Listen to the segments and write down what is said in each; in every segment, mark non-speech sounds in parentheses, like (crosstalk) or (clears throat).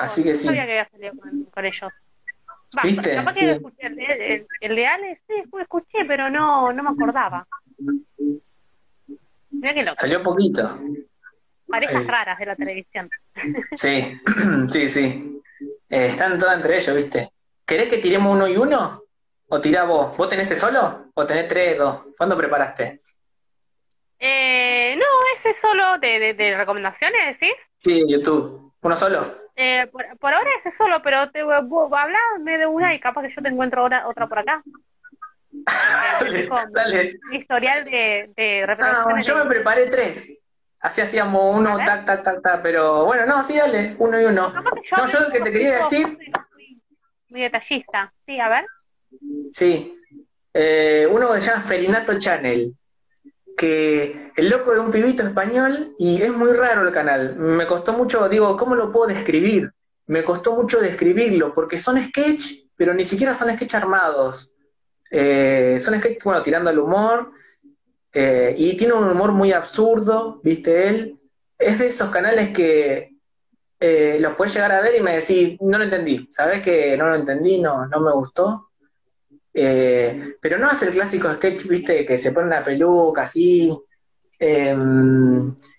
Así que no sí. sabía que había salido con, con ellos. ¿Viste? capaz que Sí. lo escuché, el, de- el- el de Ale, sí, lo escuché, pero no, no me acordaba. Mira qué loco. Salió poquito. Parejas eh. raras de la televisión. (laughs) Sí, (clears throat) sí, sí. Eh, están todas entre ellos, ¿viste? ¿Querés que tiremos uno y uno? ¿O tirá vos? ¿Vos tenés ese solo? ¿O tenés tres, dos? ¿Cuándo preparaste? Eh, no, ese solo de, de, de recomendaciones, ¿decís? Sí, YouTube. ¿Uno solo? Eh, por, por ahora ese solo, pero te vos hablame de una y capaz que yo te encuentro otra, otra por acá. (laughs) Dale, dale. historial de, de Ah, yo me preparé tres. Así hacíamos uno, tac, tac, tac, tac. Pero bueno, no, sí, dale, uno y uno. Que yo No, yo lo que te quería no decir, muy, detallista. Sí, a ver. sí. Eh, uno que se llama Felinato Channel. Que el loco es un pibito español y es muy raro el canal. Me costó mucho, digo, ¿cómo lo puedo describir? Me costó mucho describirlo, porque son sketch, pero ni siquiera son sketch armados. Eh, son sketch, bueno, tirando al humor. eh, y tiene un humor muy absurdo, ¿viste él? Es de esos canales que eh, los puedes llegar a ver y me decís, no lo entendí. ¿Sabes que no lo entendí? No, no me gustó. Eh, pero no es el clásico sketch, viste, que se pone una peluca así. eh,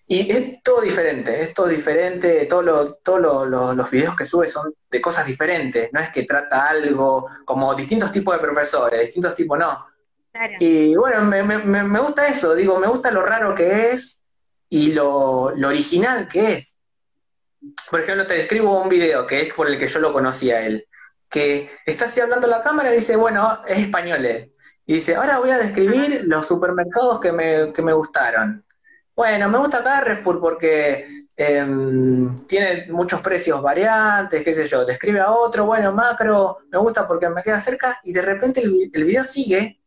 y es todo diferente, es todo diferente. Todos lo- todos lo- lo- los videos que sube son de cosas diferentes. No es que trata algo como distintos tipos de profesores, distintos tipos, no. Claro. Y bueno, me, me- me- me gusta eso, digo, me gusta lo raro que es y lo, lo original que es. Por ejemplo, te describo un video que es por el que yo lo conocí a él, que está así hablando la cámara y dice, bueno, es español. Y dice, ahora voy a describir los supermercados que me, que me gustaron. Bueno, me gusta Carrefour porque em, tiene muchos precios variantes, qué sé yo. Describe a otro, bueno, Macro, me gusta porque me queda cerca y de repente el video sigue,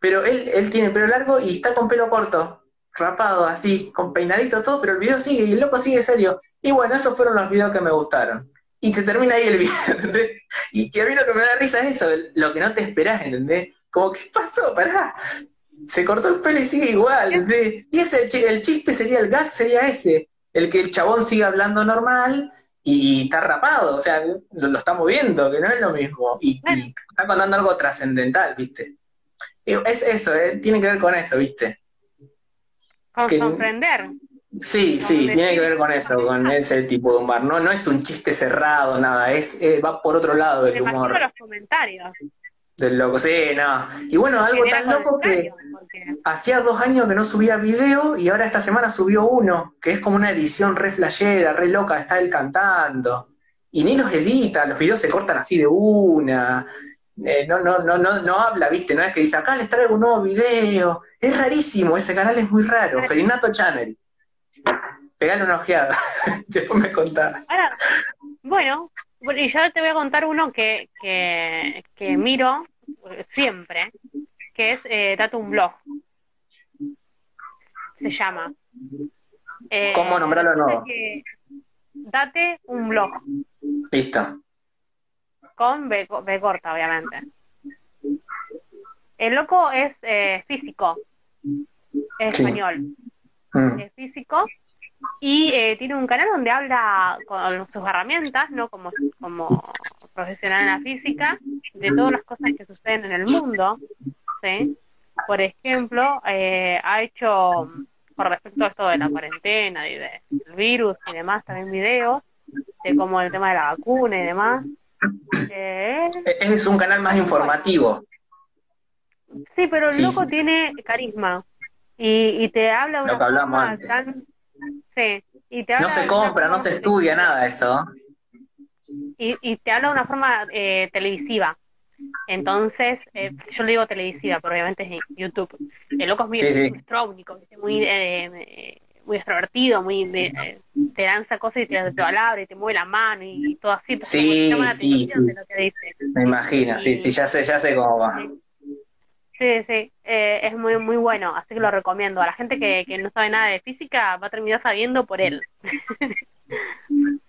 pero él, él tiene pelo largo y está con pelo corto, rapado así, con peinadito todo, pero el video sigue y el loco sigue serio. Y bueno, esos fueron los videos que me gustaron. Y se termina ahí el video, (laughs) ¿entendés? Y, y a mí lo que me da risa es eso, lo que no te esperás, ¿entendés? Como, ¿qué pasó? Pará. Se cortó el pelo y sigue igual, ¿entendés? Y ese, el chiste sería, el gag sería ese, el que el chabón sigue hablando normal y está rapado, o sea, lo, lo estamos viendo, que no es lo mismo. Y, y está contando algo trascendental, ¿viste? Y Es eso, eh, tiene que ver con eso, ¿viste? Con que- sorprender. Sí, sí, tiene que ver con eso, con ese tipo de humor. No, no es un chiste cerrado, nada, es eh, va por otro lado imagino humor los comentarios. del loco. Sí, no. Y bueno, algo tan loco que porque- hacía dos años que no subía video y ahora esta semana subió uno, que es como una edición re flashera, re loca, está él cantando. Y ni los edita, los videos se cortan así de una. Eh, no, no, no, no, no habla, viste, no es que dice, acá les traigo un nuevo video. Es rarísimo, ese canal es muy raro. Felinato Channel. Pegale una ojeada. (laughs) Después me contás. Ahora, bueno, y yo te voy a contar uno que, que, que miro siempre, que es eh, Date un blog. Se llama. Eh, ¿Cómo nombrarlo nuevo? Date un blog, Listo. con B, B corta, obviamente. El loco es eh, físico, es Sí. español. Mm. es físico y eh, tiene un canal donde habla con sus herramientas, no como, como profesional en la física, de todas las cosas que suceden en el mundo. ¿sí? Por ejemplo, eh, ha hecho, con respecto a esto de la cuarentena y de- del virus y demás, también videos de como el tema de la vacuna y demás. Eh, Es un canal más informativo. sí, pero el Sí, loco sí. tiene carisma y, y te habla una forma tan... Sí, y te habla No se compra, no se estudia nada eso. y, y te habla de una forma eh, televisiva. Entonces, eh, yo le digo televisiva, pero obviamente es YouTube. El loco es muy Sí, sí. ¿viste? muy, eh, muy extrovertido, muy eh, te lanza cosas y te, te habla y te mueve la mano y, todo así. Sí, sí, sí. de lo que dice. Me imagino, sí, sí, ya sé, ya sé cómo va. Sí, sí, eh, es muy muy bueno, así que lo recomiendo. A la gente que, que no sabe nada de física va a terminar sabiendo por él.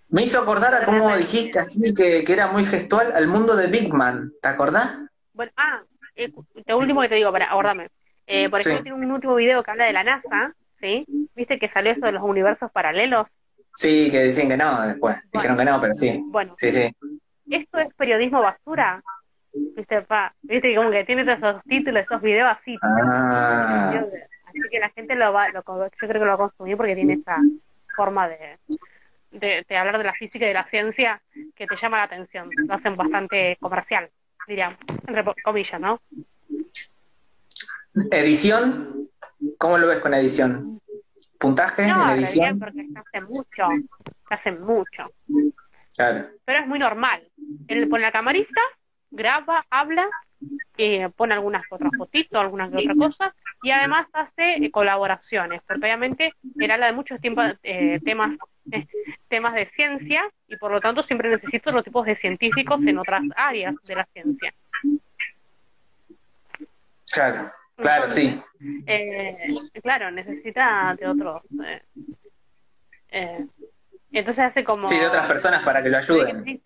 Me hizo acordar a cómo dijiste así que, que era muy gestual al mundo de Big Man, ¿te acordás? Bueno, ah, eh, lo último que te digo, para acordarme. Eh, por Sí. ejemplo, tiene un último video que habla de la NASA, ¿sí? ¿Viste que salió eso de los universos paralelos? Sí, que dicen que no después. Dijeron que no, pero sí. Bueno, Sí, sí. ¿esto es periodismo basura? Viste, pa, viste que como que tiene todos esos títulos, esos videos así. Ah, Así que la gente lo va, lo, yo creo que lo va a consumir porque tiene esa forma de, de, de hablar de la física y de la ciencia que te llama la atención. Lo hacen bastante comercial, diríamos, entre comillas, ¿no? edición. ¿Cómo lo ves con edición? ¿Puntaje No, en edición? porque se hace mucho, se hace mucho. Claro. Pero es muy normal. Él pone la camarita, graba, habla, eh, pone algunas otras fotitos, algunas que otra cosa, y además hace eh, colaboraciones, porque obviamente él habla de muchos eh, temas eh, temas de ciencia y por lo tanto siempre necesita otros tipos de científicos en otras áreas de la ciencia. Claro, claro, sí. Eh, claro, necesita de otros. eh, eh, entonces hace como. Sí, de otras personas para que lo ayuden.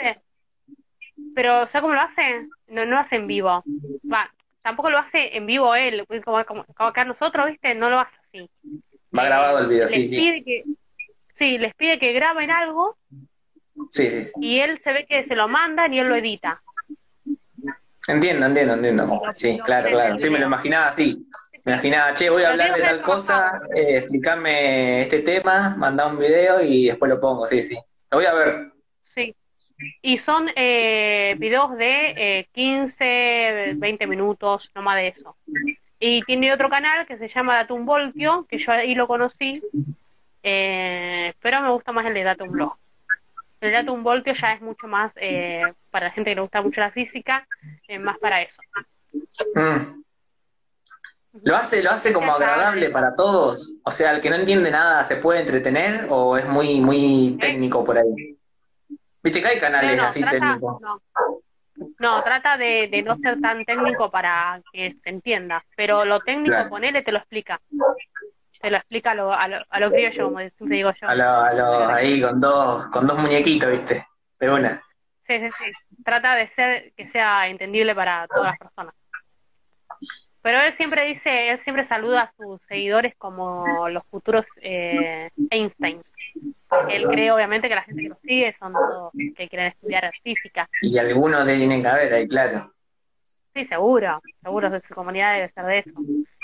Pero, ¿sabes cómo lo hace? No, no lo hace en vivo. Va, tampoco lo hace en vivo él, pues, como, como, como acá nosotros, ¿viste? No lo hace así. Va grabado el video, Les sí, sí. que, sí, les pide que graben algo Sí, sí, sí. y él se ve que se lo mandan y él lo edita. Entiendo, entiendo, entiendo. Sí, claro, claro. Sí, me lo imaginaba así. Me imaginaba, che, voy a hablar de tal cosa, eh, explícame este tema, mandá un video y después lo pongo, sí, sí. Lo voy a ver. Y son eh, videos de eh, 15, 20 minutos, no más de eso. Y tiene otro canal que se llama Datum Voltio, que yo ahí lo conocí, eh, pero me gusta más el de Datum Blog. El Datum Voltio ya es mucho más, eh, para la gente que le gusta mucho la física, eh, más para eso. Mm. ¿Lo hace, lo hace como agradable para todos? O sea, el que no entiende nada se puede entretener o es muy, muy técnico por ahí. Viste que hay No, canales no, así trata, técnicos. no. No, trata de, de no ser tan técnico para que se entienda, pero lo técnico, Claro. ponele, te lo explica. Te lo explica a lo, a lo, a lo criollo, como siempre digo yo. A lo, a lo- ahí con dos, con dos muñequitos, viste, de una. Sí, sí, sí. Trata de ser que sea entendible para todas las personas. Pero él siempre dice, él siempre saluda a sus seguidores como los futuros eh, Einstein. Él cree obviamente que la gente que lo sigue son todos que quieren estudiar física. Y algunos de tienen que haber ahí, claro. Sí, seguro, seguro su comunidad debe ser de eso.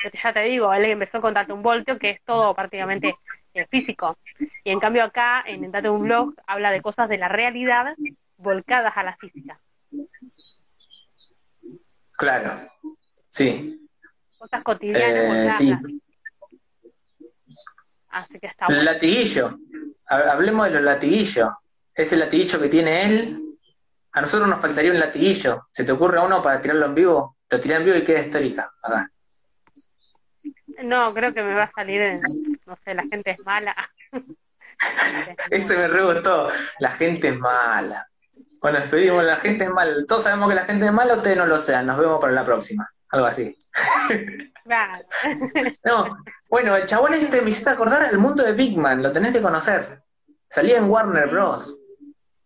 Yo te- ya te digo, él empezó con Datum Voltio, que es todo prácticamente eh, físico. Y en cambio acá, en Datum Blog, habla de cosas de la realidad volcadas a la física. Claro. Sí. Cosas cotidianas Eh, sí. Así que está bueno. Latiguillo. Ha- Hablemos de los latiguillos. Ese latiguillo que tiene él, a nosotros nos faltaría un latiguillo. ¿Se te ocurre uno para tirarlo en vivo? Lo tiré en vivo y queda histórica. Acá. No, creo que me va a salir, en, no sé, la gente es mala. (laughs) Ese me re gustó. La gente es mala. Bueno, despedimos. La gente es mala. Todos sabemos que la gente es mala, ustedes no lo sean. Nos vemos para la próxima. Algo así. (laughs) No, bueno, el chabón este me hiciste acordar al mundo de Big Man, lo tenés que conocer. Salía en Warner Bros.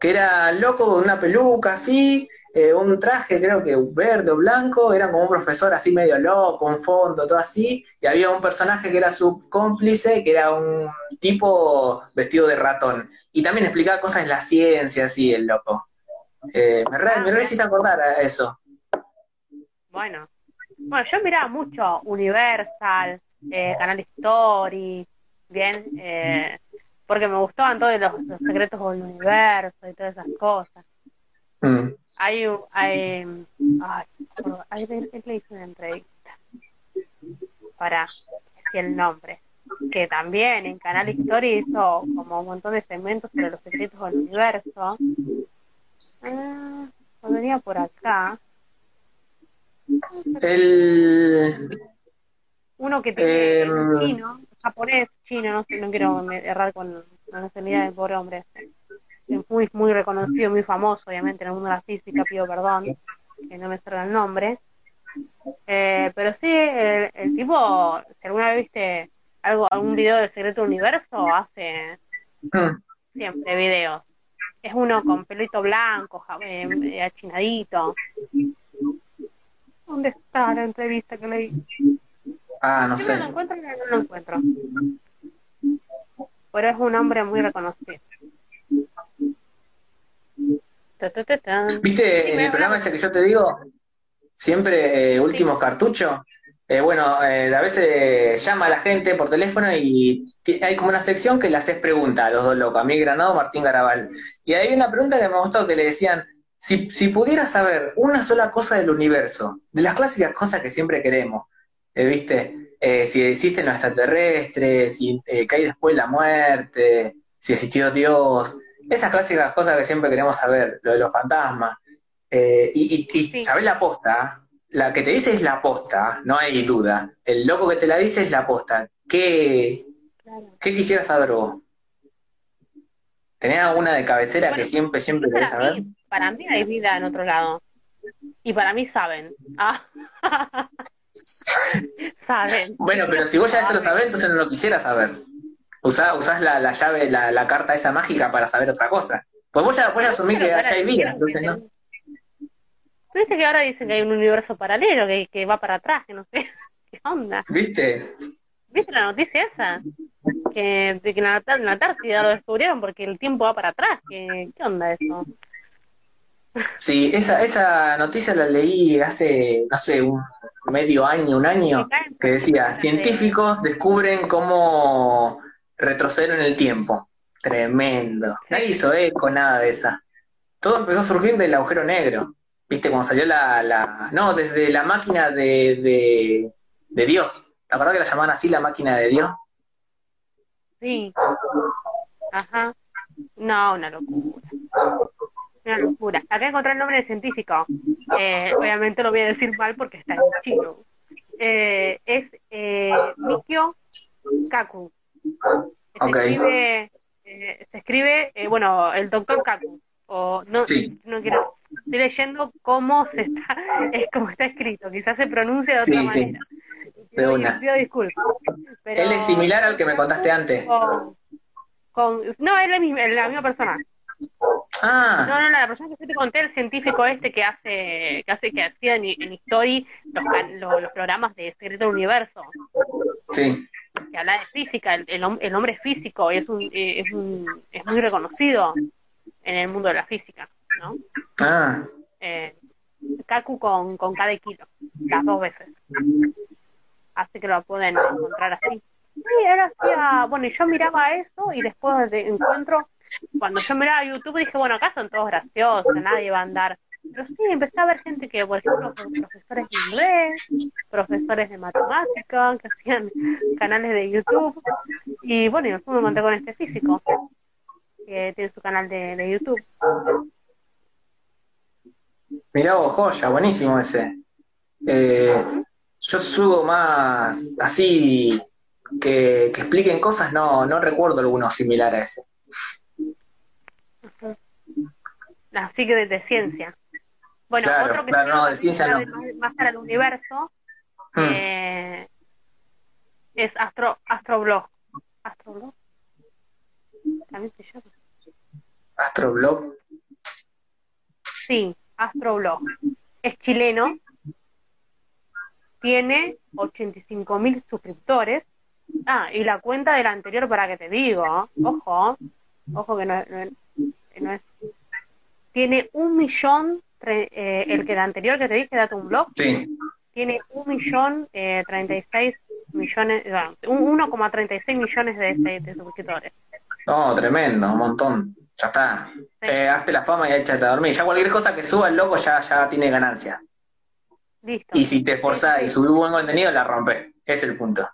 Que era loco con una peluca así, eh, un traje creo que verde o blanco, era como un profesor así medio loco, un fondo, todo así, y había un personaje que era su cómplice, que era un tipo vestido de ratón. Y también explicaba cosas de la ciencia, así, el loco. Eh, me re, me re hiciste acordar a eso. Bueno, bueno, yo miraba mucho Universal, eh, Canal Story, bien, eh, porque me gustaban todos los, los secretos del universo y todas esas cosas. Mm. Hay, un- hay, ay, él le hizo una entrevista para decir el nombre, que también en Canal Story hizo como un montón de segmentos sobre los secretos del universo. Ah, lo por acá. El, Uno que tiene Em, chino, japonés, chino, no sé, no quiero me- errar con la nacionalidad del pobre hombre. Es muy, muy reconocido, muy famoso, obviamente, en el mundo de la física, pido perdón, que no me salga el nombre. Eh, pero sí, el, el tipo, si alguna vez viste algo, algún video del secreto universo, hace mm. siempre videos. Es uno con pelito blanco, ja- eh, eh, achinadito. ¿Dónde está la entrevista que leí? Ah, no sé. No lo encuentro, no lo encuentro. Pero es un hombre muy reconocido. ¿Viste en el programa ese que yo te digo? Siempre eh, últimos sí. Eh, bueno, eh, a veces eh, llama a la gente por teléfono y hay como una sección que le haces preguntas a los dos locos, a mí Granado, Martín Garabal. Y hay una pregunta que me gustó que le decían, si, si pudieras saber una sola cosa del universo, de las clásicas cosas que siempre queremos, ¿viste? si existen los extraterrestres, si hay después la muerte, si existió Dios, esas clásicas cosas que siempre queremos saber, lo de los fantasmas. y, y, ¿sabés la posta? la que te dice es la posta, no hay duda. El loco que te la dice es la posta. ¿Qué, ¿qué quisieras saber vos? ¿Tenés alguna de cabecera que siempre, siempre querés saber? Para mí hay vida en otro lado. Y para mí saben. Ah. (laughs) saben. Bueno, pero si vos ya eso lo sabés, entonces no lo quisieras saber. Usás, usás la, la, llave, la, la, carta esa mágica para saber otra cosa. Pues vos ya, vos ya asumís que allá hay vida, entonces no. Viste que ahora dicen que hay un universo paralelo que, que va para atrás, que no sé. (laughs) ¿Qué onda? ¿Viste? ¿Viste la noticia esa? Que, que en la, en la Antártida lo descubrieron porque el tiempo va para atrás. ¿Qué, qué onda eso? Sí, esa, esa noticia la leí hace, no sé, un medio año, un año, que decía, científicos descubren cómo retroceder en el tiempo. Tremendo. Nadie hizo eco, nada de esa. Todo empezó a surgir del agujero negro. ¿Viste? Cuando salió la, la no, desde la máquina de, de, de Dios. ¿Te acuerdas que la llamaban así la máquina de Dios? Sí. Ajá. No, una locura. Una locura. Acá encontré el nombre de científico. Eh, obviamente lo voy a decir mal porque está en chino. Eh, es eh, Mikio Kaku. Se escribe, eh, se escribe bueno, el doctor Kaku. O no, no quiero estoy leyendo cómo se está, (laughs) es como está escrito, quizás se pronuncia de otra manera. De una. disculpas. él es similar al que me contaste antes. Con, no, él es la misma persona. Ah. No, no, la persona que te conté, el científico este que hace, que hace, que hacía en, en History los, los, programas de Secreto del Universo. Sí. Que habla de física, el, el, el hombre es físico, es un, es un, es muy reconocido en el mundo de la física. ¿no? Ah. Eh, Kaku con, con cada kilo, las dos veces. Así que lo pueden encontrar así. Sí, era así, bueno, y yo miraba eso y después de encuentro, cuando yo miraba YouTube dije, bueno, acá son todos graciosos, nadie va a andar. Pero sí, empecé a ver gente que, por ejemplo, profesores de inglés, profesores de matemática, que hacían canales de YouTube. Y bueno, y después me monté con este físico, que tiene su canal de, de YouTube. Mirá vos, joya, buenísimo ese. Eh, yo subo más así que, expliquen cosas, no, no recuerdo alguno similar a ese. Así que de, ciencia. Bueno, otro que claro, no, de ciencia no. Más, para el universo hmm. eh, es Astro, Astroblog. ¿Astroblog? ¿También se llama? ¿Astroblog? Sí, Astroblog. Es chileno, tiene 85 mil suscriptores. Ah, y la cuenta del anterior, para que te digo, ojo, ojo que no, no, es. Tiene un millón, eh, el que el anterior que te dije, date un blog, sí. tiene un millón eh, 36 millones, no, 1,36 millones de, de, de suscriptores. No, tremendo, un montón ya está. Eh, hazte la fama y échate a dormir. Ya cualquier cosa que suba el loco ya, ya tiene ganancia. Listo. Y si te esforzás y subís buen contenido, la rompe. Es el punto.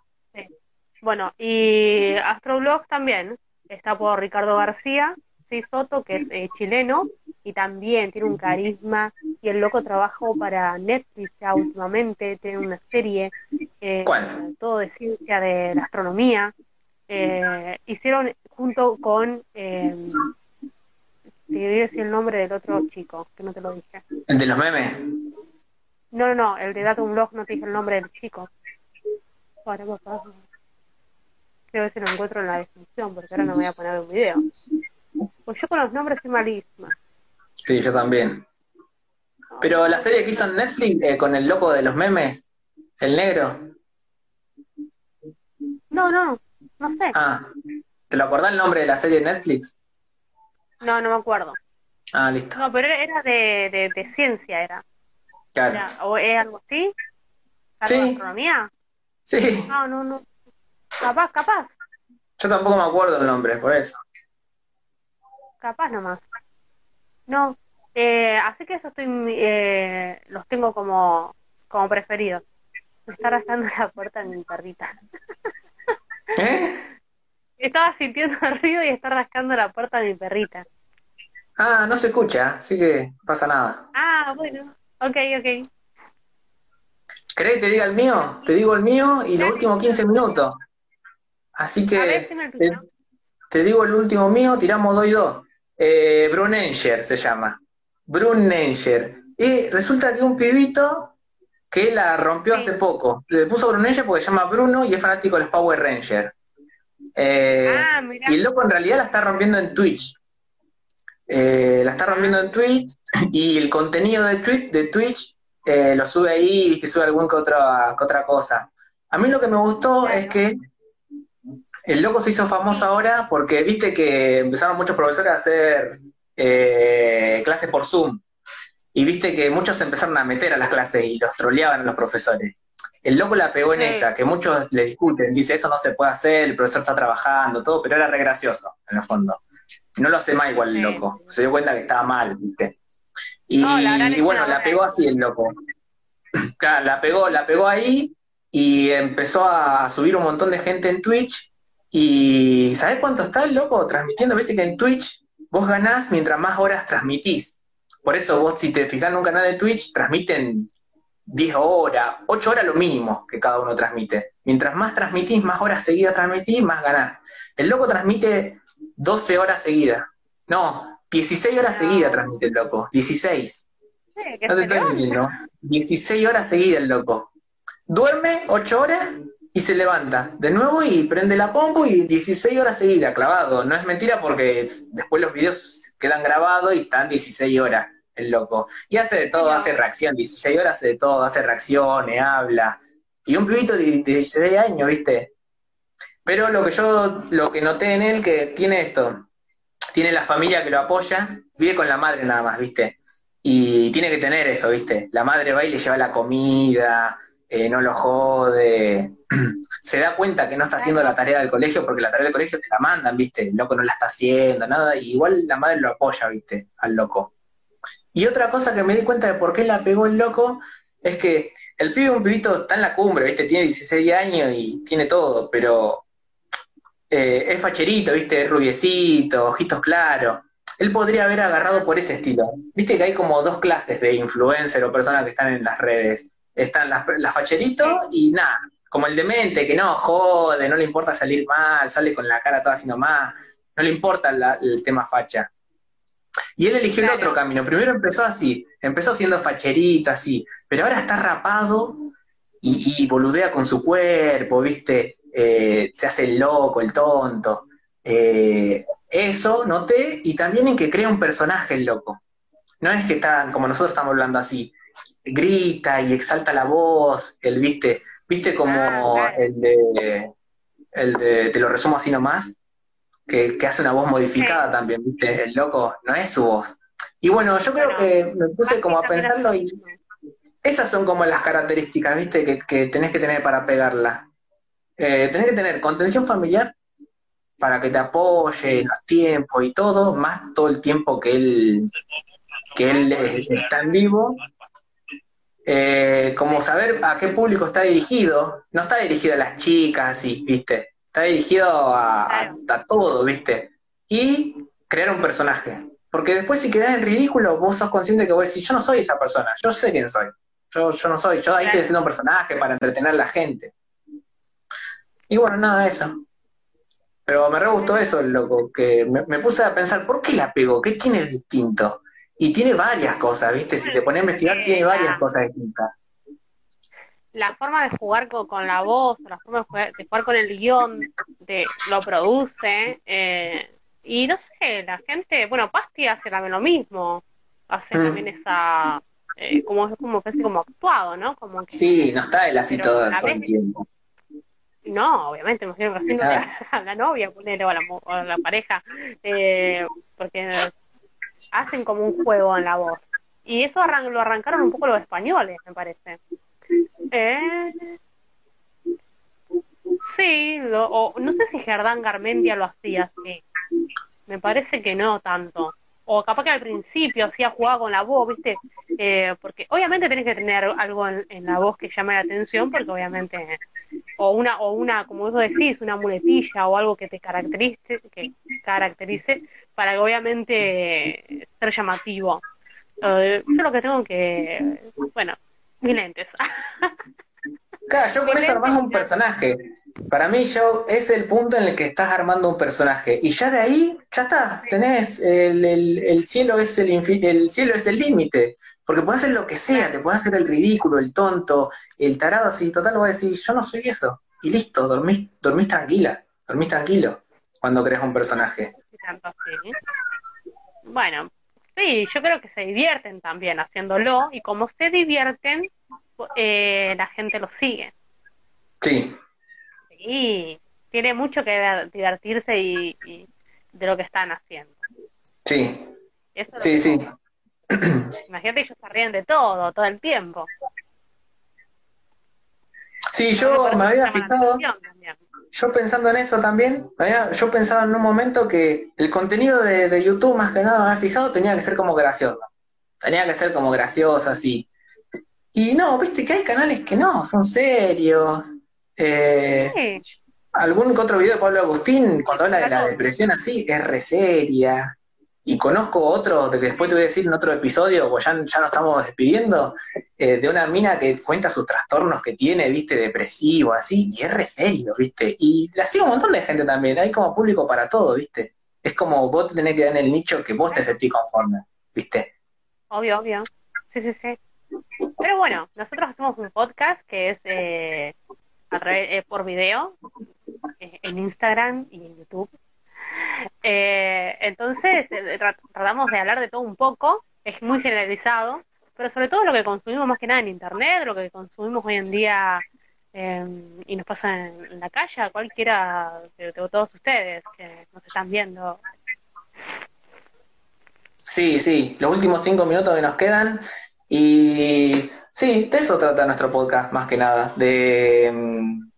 Bueno, y Astroblog también está por Ricardo García, sí, Soto, que es eh, chileno, y también tiene un carisma. Y el loco trabajó para Netflix ya últimamente, tiene una serie. Eh, ¿Cuál? Todo de ciencia de la astronomía. Eh, hicieron junto con eh, te voy a decir el nombre del otro chico, que no te lo dije. ¿El de los memes? No, no, no, el de Dato un Blog no te dije el nombre del chico. Ahora papá. Quiero ver si lo encuentro en la descripción, porque ahora no voy a poner un video. Pues yo con los nombres soy malísima. Sí, yo también. Pero la serie que hizo en Netflix eh, con el loco de los memes, el negro. No, no, no sé. Ah, ¿te lo acordás el nombre de la serie de Netflix? No, no me acuerdo. Ah, listo. No, pero era de, de, de ciencia, era. Claro. Era- ¿O es algo así? ¿Algo Sí. de astronomía? Sí, No, no, no. Capaz, capaz, yo tampoco me acuerdo el nombre, por eso. capaz nomás. No. Eh, así que eso estoy, eh, los tengo como, como preferidos. Me está rascando la puerta de mi perrita. (laughs) ¿Eh? Estaba sintiendo el ruido y está rascando la puerta de mi perrita. Ah, no se escucha, así que pasa nada. Ah, bueno. Ok, ok. ¿Querés que te diga el mío? Te digo el mío y los últimos 15 minutos. Así ver, que el te, te digo el último mío, tiramos dos y dos. Eh, Brunenger se llama. Brunenger. Y resulta que un pibito que la rompió Sí. hace poco. Le puso Brunenger porque se llama Bruno y es fanático de los Power Rangers. Eh, Ah, mira. y el loco en realidad la está rompiendo en Twitch. Eh, la está rompiendo en Twitch y el contenido de Twitch, de Twitch eh, lo sube ahí, viste, sube algún que otra, que otra cosa. A mí lo que me gustó Claro. es que el loco se hizo famoso ahora porque viste que empezaron muchos profesores a hacer eh, clases por Zoom. Y viste que muchos se empezaron a meter a las clases y los troleaban a los profesores. El loco la pegó en Sí. esa, que muchos le discuten, dice eso no se puede hacer, el profesor está trabajando, todo, pero era re gracioso, en el fondo. No lo hace más igual el Sí. loco, se dio cuenta que estaba mal, ¿viste? Y, la bueno, la pegó así el loco. (clears throat) Claro, la pegó, la pegó ahí y empezó a subir un montón de gente en Twitch. Y ¿sabés cuánto está el loco transmitiendo? Viste que en Twitch vos ganás mientras más horas transmitís. Por eso vos, si te fijás en un canal de Twitch, transmiten 10 horas, 8 horas lo mínimo que cada uno transmite. Mientras más transmitís, más horas seguidas transmitís, más ganás. El loco transmite 12 horas seguidas. No, 16 horas seguidas transmite el loco. 16. Sí, No te estoy mintiendo. 16 horas seguidas el loco. Duerme 8 horas y se levanta de nuevo y prende la pompa y 16 horas seguidas, clavado. No es mentira porque es- después los videos quedan grabados y están 16 horas el loco. Y hace de todo, hace reacción, 16 horas hace de todo, hace reacciones, habla. Y un pibito de, de 16 años, ¿viste? Pero lo que yo, lo que noté en él, que tiene esto, tiene la familia que lo apoya, vive con la madre nada más, ¿viste? Y tiene que tener eso, ¿viste? La madre va y le lleva la comida, eh, no lo jode, (clears throat) se da cuenta que no está haciendo la tarea del colegio porque la tarea del colegio te la mandan, ¿viste? El loco no la está haciendo, nada, y igual la madre lo apoya, ¿viste? Al loco. Y otra cosa que me di cuenta de por qué la pegó el loco es que el pibe, un pibito, está en la cumbre, ¿viste? Tiene 16 años y tiene todo, pero eh, es facherito, ¿viste? Es rubiecito, ojitos claros. Él podría haber agarrado por ese estilo. Viste que hay como dos clases de influencer o personas que están en las redes. Están las, las facheritos y nada, como el demente, que no jode, no le importa salir mal, sale con la cara toda así nomás, no le importa la- el tema facha. Y él eligió Claro. el otro camino. Primero empezó así, empezó siendo facherito, así, pero ahora está rapado y, y boludea con su cuerpo, ¿viste? Eh, se hace el loco, el tonto. Eh, eso noté, y también en que crea un personaje el loco. No es que tan, como nosotros estamos hablando así, grita y exalta la voz, el viste, viste como Ah, claro. el de el de, te lo resumo así nomás, que, que hace una voz modificada también, viste, el loco no es su voz. Y bueno, yo creo Bueno, que me puse como a pensarlo y esas son como las características, viste, que, que tenés que tener para pegarla. Eh, tenés que tener contención familiar para que te apoye en los tiempos y todo, más todo el tiempo que él, que él está en vivo. Eh, como saber a qué público está dirigido. No está dirigido a las chicas, así, ¿viste? Está dirigido a, a- a todo, ¿viste? Y crear un personaje. Porque después si quedás en ridículo, vos sos consciente que vos decís, yo no soy esa persona, yo sé quién soy. Yo, yo no soy, yo ahí estoy haciendo un personaje para entretener a la gente. Y bueno, nada, eso. Pero me re gustó eso, loco, que me, me puse a pensar, ¿por qué la pegó? ¿Qué tiene distinto? Y tiene varias cosas, ¿viste? Si te pones a investigar, tiene varias cosas distintas. la forma de jugar con, con la voz, la forma de jugar, de jugar con el guion, de lo produce, eh, y no sé, la gente, bueno, Pasti hace también lo mismo, hace Mm. también esa, eh, como es como casi como actuado, ¿no? Como que, Sí, no está él así todo, la el tiempo. no, obviamente, me imagino que Claro. (laughs) a la novia, ponerle, o a la, o la pareja, eh, porque hacen como un juego en la voz. Y eso lo arrancaron un poco los españoles, me parece. Eh, sí, o, no sé si Gerdán Garmendia lo hacía así. Me parece que no tanto o capaz que al principio hacía jugaba con la voz, ¿viste? Eh, porque obviamente tenés que tener algo en, la voz que llame la atención, porque obviamente, o una, o una, como vos decís, una muletilla o algo que te caracterice, que caracterice, para que obviamente ser llamativo. Eh, yo lo que tengo que, bueno, mis lentes. (laughs) Claro, yo con eso armás un personaje. Para mí, yo es el punto en el que estás armando un personaje. Y ya de ahí, ya está. Tenés el, el, cielo es el, el cielo es el límite. Porque puedes hacer lo que sea, te puedes hacer el ridículo, el tonto, el tarado, así, total, voy a decir, yo no soy eso. Y listo, dormís, dormís tranquila, dormís tranquilo cuando creas un personaje. Bueno, sí, yo creo que se divierten también haciéndolo, y como se divierten, eh, la gente lo sigue. Sí. Sí, tiene mucho que divertirse y, de lo que están haciendo. Sí. sí, sí. Imagínate, ellos se ríen de todo, todo el tiempo. Sí, yo me había fijado, yo pensando en eso también, yo pensaba en un momento que el contenido de, de, YouTube, más que nada, me había fijado, tenía que ser como gracioso. Tenía que ser como gracioso, así. Y no, viste que hay canales que no, son serios. Eh, Algún otro video de Pablo Agustín, cuando habla de la depresión así, es re seria. Y conozco otro, que después te voy a decir en otro episodio, pues ya, ya nos estamos despidiendo, eh, de una mina que cuenta sus trastornos que tiene, viste, depresivo, así, y es re serio, viste. Y la sigue un montón de gente también, hay como público para todo, viste. Es como vos te tenés que dar en el nicho que vos te sentís conforme, viste. Obvio, obvio. Sí, sí, sí. Pero bueno, nosotros hacemos un podcast que es eh, eh por video eh, en Instagram y en YouTube. (laughs) Eh, entonces, tratamos de hablar de todo un poco, es muy generalizado, pero sobre todo lo que consumimos más que nada en Internet, lo que consumimos hoy en día em, y nos pasa en, la calle, cualquiera de, todos ustedes que nos están viendo. Sí, sí, los últimos cinco minutos que nos quedan y sí, de eso trata nuestro podcast, más que nada. De, mm,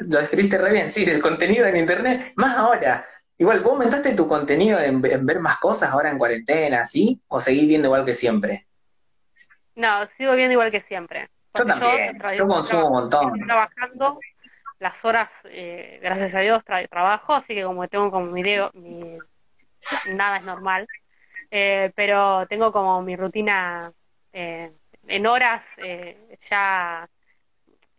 lo describiste re bien, sí, del contenido en Internet, más ahora. Igual, ¿vos aumentaste tu contenido en, ver más cosas ahora en cuarentena, sí? ¿O seguís viendo igual que siempre? No, sigo viendo igual que siempre. Yo también, yo, consumo un montón. Trabajando las horas, eh, gracias a Dios, trabajo, así que como tengo como mi, mi nada es normal, eh, pero tengo como mi rutina eh, en horas eh, ya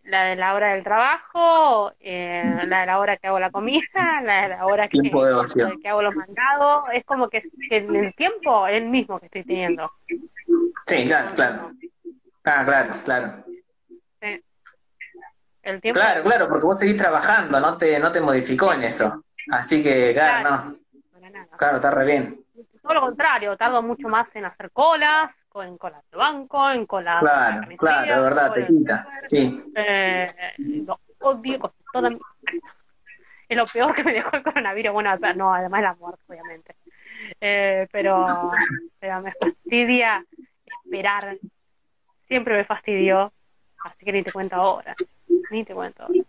la de la hora del trabajo, eh, la de la hora que hago la comida, la de la hora que, que hago los mandados, es como que en el tiempo es el mismo que estoy teniendo. Sí, claro, claro. Ah, claro, claro. El tiempo claro, claro, porque vos seguís trabajando, no te, no te modificó en eso. Así que, claro, no. Claro, está re bien. Todo lo contrario, tardo mucho más en hacer colas, en cola de banco, en cola Claro, claro, de verdad, te quita. Sí. Eh, lo odio con toda mi... (laughs) Es lo peor que me dejó el coronavirus. Bueno, no, además la muerte, obviamente. Eh, pero, (laughs) pero me fastidia esperar. Siempre me fastidió. Así que ni te cuento ahora. Ni te cuento ahora.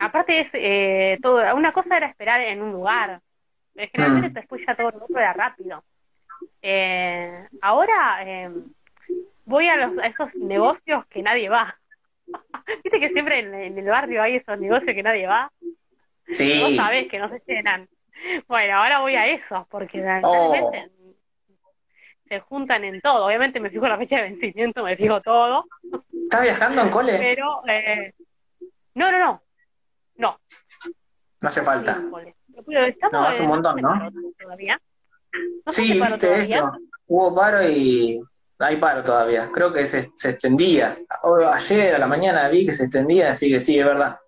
Aparte es eh, todo, una cosa era esperar en un lugar. Generalmente mm. después ya todo lo otro era rápido. Eh, ahora eh, voy a, los, a esos negocios que nadie va. (laughs) Viste que siempre en, el barrio hay esos negocios que nadie va. Sí. Vos sabés que no se llenan. Bueno, ahora voy a esos porque oh. se juntan en todo. Obviamente me fijo la fecha de vencimiento, me fijo todo. ¿Estás viajando en cole? Pero, eh, no, no, no. No. No hace falta. no, hace un montón, ¿no? Todavía sí, viste eso. Hubo paro y hay paro todavía. Creo que se, se extendía. Ayer a la mañana vi que se extendía, así que sí, es verdad.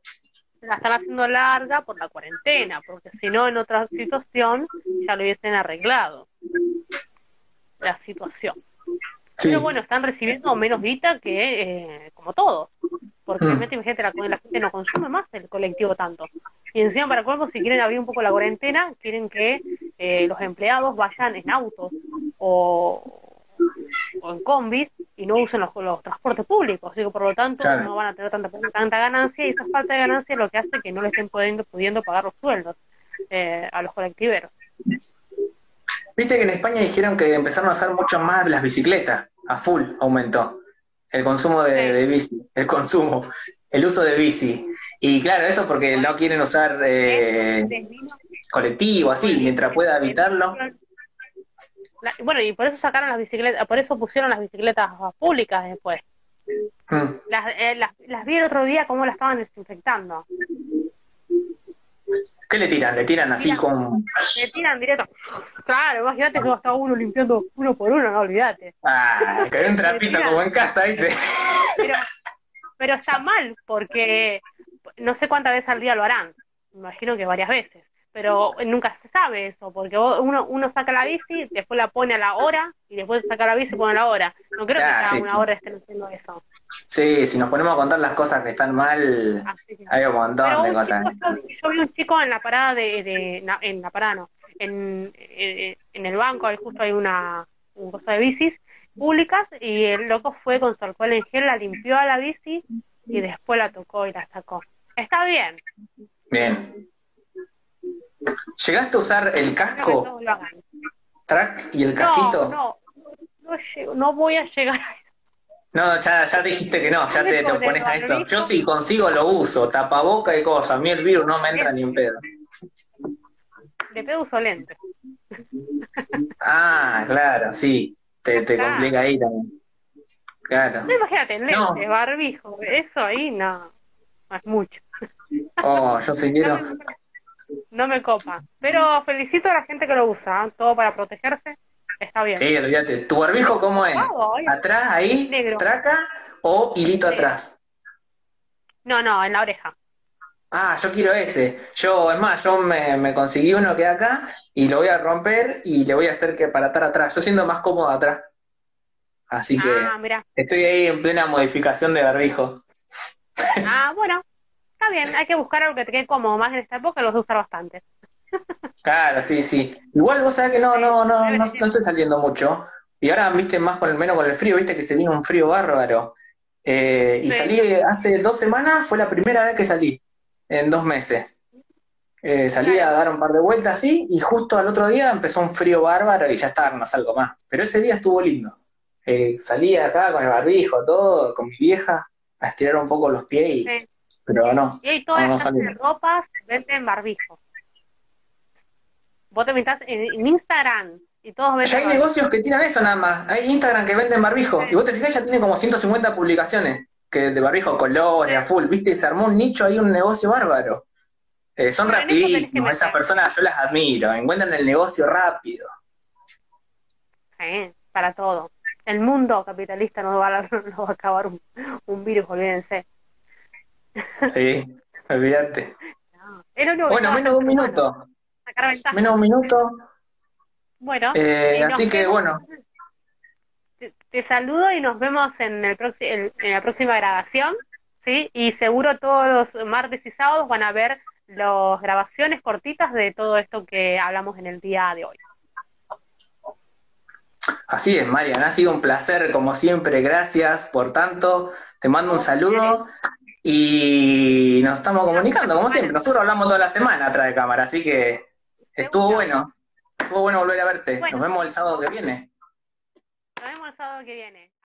La están haciendo larga por la cuarentena, porque si no, en otra situación ya lo hubiesen arreglado. La situación. Pero bueno, están recibiendo menos guita que eh, como todos. Porque mm. la, la gente no consume más el colectivo tanto. Y encima, para colmo, si quieren abrir un poco la cuarentena, quieren que eh, los empleados vayan en autos o, o en combis y no usen los, los transportes públicos. Así que, por lo tanto, Claro. no van a tener tanta, tanta ganancia y esa falta de ganancia es lo que hace que no le estén pudiendo, pudiendo pagar los sueldos eh, a los colectiveros. Viste que en España dijeron que empezaron a usar mucho más las bicicletas, a full aumentó el consumo de, Sí. de bici, el consumo, el uso de bici. Y claro, eso porque no quieren usar eh, colectivo, así, mientras pueda evitarlo. Bueno, y por eso sacaron las bicicletas, por eso pusieron las bicicletas públicas después. Mm. Las, eh, las, las vi el otro día cómo las estaban desinfectando. ¿Qué le tiran? Le tiran así Mira. con... Le tiran directo. Claro, imagínate que estaba uno limpiando uno por uno, no olvídate. Ah, que un trapito tiran. como en casa, ¿viste? Pero, pero está mal, porque no sé cuántas veces al día lo harán. Me imagino que varias veces. Pero nunca se sabe eso, porque uno, uno saca la bici, después la pone a la hora, y después saca la bici y pone a la hora. No creo que Ah, cada sí, una sí. hora estén haciendo eso. Sí, si nos ponemos a contar las cosas que están mal, Así que- hay un montón Pero de un cosas. chico, yo, vi un chico en la parada de, de na- en la parada no, en, eh, en el banco, ahí justo hay una un cosa de bicis públicas y el loco fue con su alcohol en gel, la limpió a la bici y después la tocó y la sacó. Está bien, Bien. ¿Llegaste a usar el casco, track y el casquito? No, no, no, voy a llegar a. No, ya, ya dijiste que no, ya te, te opones a eso. Yo si consigo lo uso, tapaboca y cosas. A mí el virus no me entra ni en pedo. De pedo uso lentes. Ah, claro, sí. Te, te Claro. complica ahí también. Claro. No, imagínate, lentes, No. barbijo, eso ahí no, es mucho. Oh, yo si quiero. No me, no me copa. Pero felicito a la gente que lo usa, ¿eh? todo para protegerse, está bien. Sí, olvídate. ¿Tu barbijo cómo es? ¿Atrás, ahí, Negro. traca o hilito atrás? No, no, en la oreja. Ah, yo quiero ese. Yo, es más, yo me, me conseguí uno que acá y lo voy a romper y le voy a hacer que para estar atrás. Yo siento más cómodo atrás. Así que Ah, estoy ahí en plena modificación de barbijo. Ah, bueno, está bien, (laughs) hay que buscar algo que te quede cómodo, más en esta época los de usar bastante. Claro, sí, sí. Igual vos sabés que no, no, no, no, no estoy saliendo mucho. Y ahora, viste, más con el menos con el frío, viste que se vino un frío bárbaro. Eh, y Sí. salí hace dos semanas, fue la primera vez que salí, en dos meses. Eh, salí a dar un par de vueltas así, y justo al otro día empezó un frío bárbaro y ya está, no salgo más. Pero ese día estuvo lindo. Eh, salí acá con el barbijo, todo, con mi vieja, a estirar un poco los pies, y- Sí. pero no. Y todas No, no las ropas venden barbijo. Vos te metés en, en Instagram y todos venden Ya hay negocios que tiran eso nada más. Hay Instagram que venden barbijo. Y vos te fijás, ya tiene como 150 publicaciones que de barbijo colores, a full. ¿Viste? Se armó un nicho ahí, un negocio bárbaro. Eh, son Pero rapidísimos. Esas personas yo las admiro. Encuentran el negocio rápido. Sí, para todo. El mundo capitalista no va a, (laughs) no va a acabar un, un virus, olvídense. Sí, olvídate. (laughs) No. Bueno, menos de un minuto. Sacar ventaja. Menos un minuto. Bueno, Eh, nos así que vemos. bueno, Te, te saludo y nos vemos en, el el- en la próxima grabación, ¿sí? Y seguro todos los martes y sábados van a ver las grabaciones cortitas de todo esto que hablamos en el día de hoy. así es, Marian. Ha sido un placer, como siempre. Gracias por tanto. Te mando un saludo. Y nos estamos comunicando, como siempre. Nosotros hablamos toda la semana atrás de cámara, así que estuvo bueno. Estuvo bueno volver a verte. Bueno. Nos vemos el sábado que viene. Nos vemos el sábado que viene.